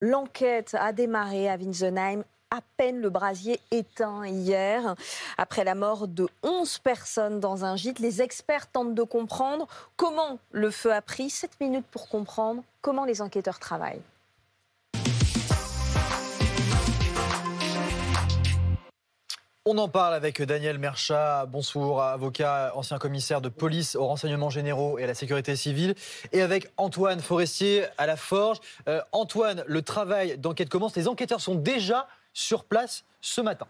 L'enquête a démarré à Winsenheim à peine le brasier éteint hier. Après la mort de 11 personnes dans un gîte, les experts tentent de comprendre comment le feu a pris. 7 minutes pour comprendre comment les enquêteurs travaillent. On en parle avec Daniel Merchat, bonsoir, avocat, ancien commissaire de police aux renseignements généraux et à la sécurité civile, et avec Antoine Forestier à la Forge. Euh, Antoine, le travail d'enquête commence. Les enquêteurs sont déjà sur place ce matin.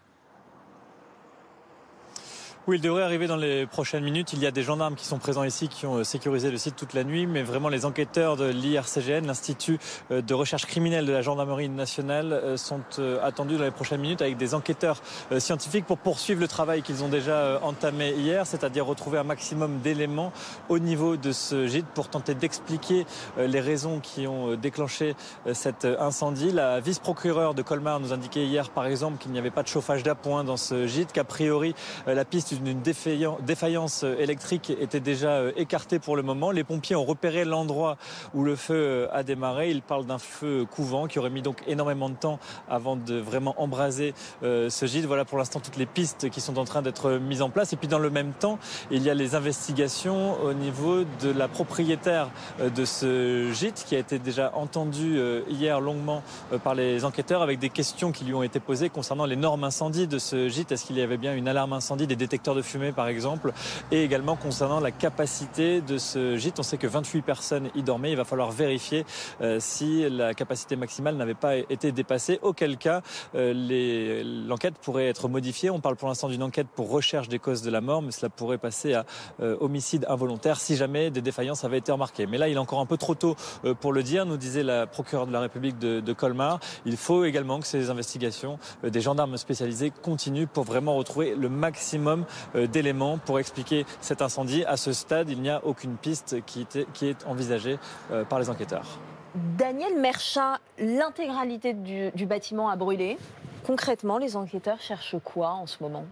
Oui, il devrait arriver dans les prochaines minutes. Il y a des gendarmes qui sont présents ici, qui ont euh, sécurisé le site toute la nuit, mais vraiment les enquêteurs de l'IRCGN, l'Institut euh, de recherche criminelle de la gendarmerie nationale, euh, sont attendus dans les prochaines minutes avec des enquêteurs scientifiques pour poursuivre le travail qu'ils ont déjà entamé hier, c'est-à-dire retrouver un maximum d'éléments au niveau de ce gîte pour tenter d'expliquer les raisons qui ont déclenché cet incendie. La vice-procureure de Colmar nous indiquait hier, par exemple, qu'il n'y avait pas de chauffage d'appoint dans ce gîte, qu'a priori la piste d'une défaillance électrique était déjà euh, écartée pour le moment. Les pompiers ont repéré l'endroit où le feu euh, a démarré. Ils parlent d'un feu couvant qui aurait mis donc énormément de temps avant de vraiment embraser euh, ce gîte. Voilà pour l'instant toutes les pistes qui sont en train d'être mises en place. Et puis dans le même temps, il y a les investigations au niveau de la propriétaire de ce gîte qui a été déjà entendue hier longuement par les enquêteurs avec des questions qui lui ont été posées concernant les normes incendies de ce gîte. Est-ce qu'il y avait bien une alarme incendie, des détecteurs de fumée par exemple, et également concernant la capacité de ce gîte. On sait que 28 personnes y dormaient. Il va falloir vérifier euh, si la capacité maximale n'avait pas été dépassée, auquel cas euh, l'enquête pourrait être modifiée. On parle pour l'instant d'une enquête pour recherche des causes de la mort, mais cela pourrait passer à euh, homicide involontaire si jamais des défaillances avaient été remarquées. Mais là, il est encore un peu trop tôt pour le dire, nous disait la procureure de la République de, Colmar. Il faut également que ces investigations des gendarmes spécialisés continuent pour vraiment retrouver le maximum euh, d'éléments pour expliquer cet incendie. À ce stade, il n'y a aucune piste qui, est envisagée euh, par les enquêteurs. Daniel Merchat, l'intégralité du, bâtiment a brûlé. Concrètement, les enquêteurs cherchent quoi en ce moment?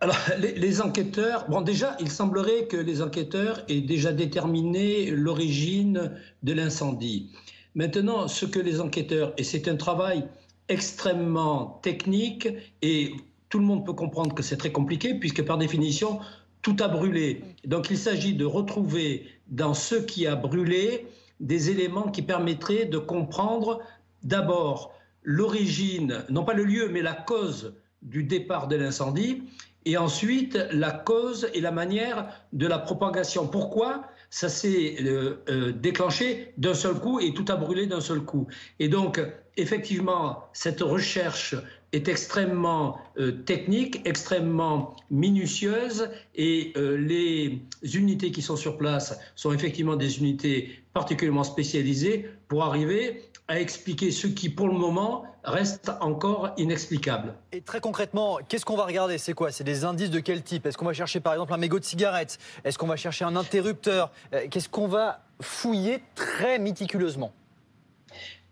Alors, les, enquêteurs, bon, déjà, il semblerait que les enquêteurs aient déjà déterminé l'origine de l'incendie. Maintenant, ce que les enquêteurs, et c'est un travail extrêmement technique et tout le monde peut comprendre que c'est très compliqué, puisque par définition, tout a brûlé. Donc il s'agit de retrouver dans ce qui a brûlé des éléments qui permettraient de comprendre d'abord l'origine, non pas le lieu, mais la cause du départ de l'incendie, et ensuite la cause et la manière de la propagation. Pourquoi? Ça s'est euh, euh, déclenché d'un seul coup et tout a brûlé d'un seul coup Et donc, effectivement, cette recherche est extrêmement euh, technique, extrêmement minutieuse et euh, les unités qui sont sur place sont effectivement des unités particulièrement spécialisées pour arriver à expliquer ce qui, pour le moment, reste encore inexplicable. Et très concrètement, qu'est-ce qu'on va regarder? C'est quoi? C'est des indices de quel type? Est-ce qu'on va chercher par exemple un mégot de cigarette? Est-ce qu'on va chercher un interrupteur? Euh, Qu'est-ce qu'on va fouiller très méticuleusement?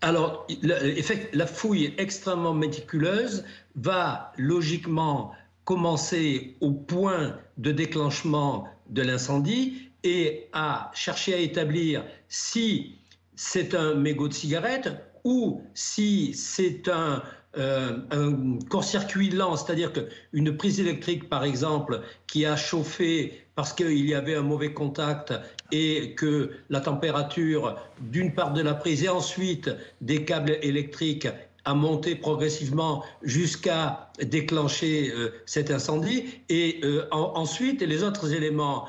Alors, la fouille extrêmement méticuleuse va logiquement commencer au point de déclenchement de l'incendie et à chercher à établir si c'est un mégot de cigarette ou si c'est un, euh, un court-circuit lent, c'est-à-dire qu'une prise électrique, par exemple, qui a chauffé parce qu'il y avait un mauvais contact et que la température d'une part de la prise et ensuite des câbles électriques a monté progressivement jusqu'à déclencher euh, cet incendie. Et euh, ensuite, les autres éléments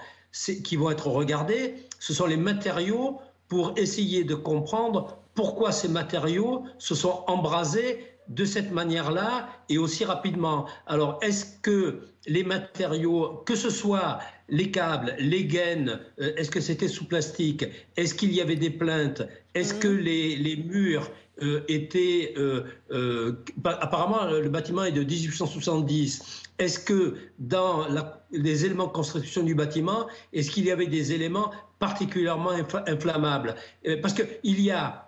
qui vont être regardés, ce sont les matériaux pour essayer de comprendre pourquoi ces matériaux se sont embrasés de cette manière-là et aussi rapidement. Alors, est-ce que les matériaux, que ce soit les câbles, les gaines, euh, est-ce que c'était sous plastique? Est-ce qu'il y avait des plaintes? Est-ce que mmh. les, murs euh, étaient... Euh, bah, apparemment, le bâtiment est de 1870. Est-ce que dans les éléments de construction du bâtiment, est-ce qu'il y avait des éléments particulièrement inflammables? Parce qu'il y a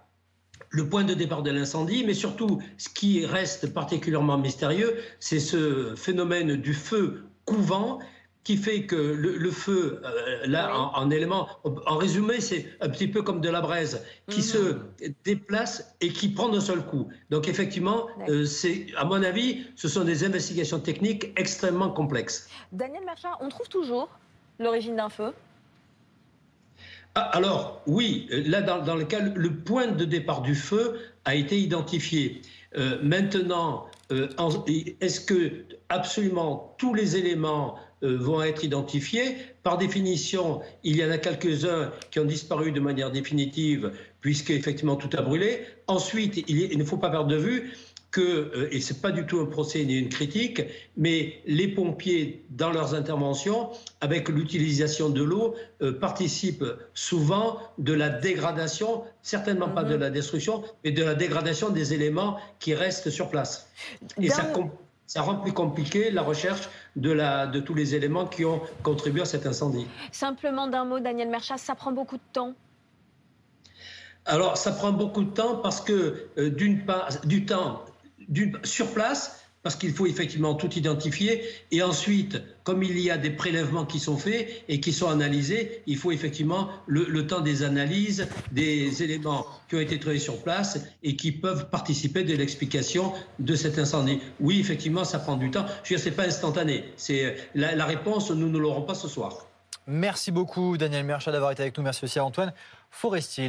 le point de départ de l'incendie, mais surtout ce qui reste particulièrement mystérieux, c'est ce phénomène du feu couvant qui fait que le, feu, euh, là, en, élément, en résumé, c'est un petit peu comme de la braise qui se mhm. déplace et qui prend d'un seul coup. Donc, effectivement, euh, c'est, à mon avis, ce sont des investigations techniques extrêmement complexes. Daniel Machin, on trouve toujours l'origine d'un feu? Ah, alors, oui, là, dans, dans, le point de départ du feu a été identifié. Euh, maintenant, est-ce que absolument tous les éléments euh, vont être identifiés? Par définition, il y en a quelques-uns qui ont disparu de manière définitive, puisque effectivement tout a brûlé. Ensuite, il, ne faut pas perdre de vue que, euh, et ce n'est pas du tout un procès ni une critique, mais les pompiers, dans leurs interventions, avec l'utilisation de l'eau, euh, participent souvent de la dégradation, certainement pas de mhm. la destruction, mais de la dégradation des éléments qui restent sur place. Et ça, ça rend plus compliqué la recherche de, la, de tous les éléments qui ont contribué à cet incendie. Simplement d'un mot, Daniel Merchas, ça prend beaucoup de temps? Alors, ça prend beaucoup de temps parce que, euh, d'une part, du temps sur place, parce qu'il faut effectivement tout identifier. Et ensuite, comme il y a des prélèvements qui sont faits et qui sont analysés, il faut effectivement le, temps des analyses, des éléments qui ont été trouvés sur place et qui peuvent participer de l'explication de cet incendie. Oui, effectivement, ça prend du temps. Je veux dire, c'est pas instantané. C'est la, la réponse, nous ne l'aurons pas ce soir. Merci beaucoup, Daniel Merchat, d'avoir été avec nous. Merci aussi à Antoine Forestier.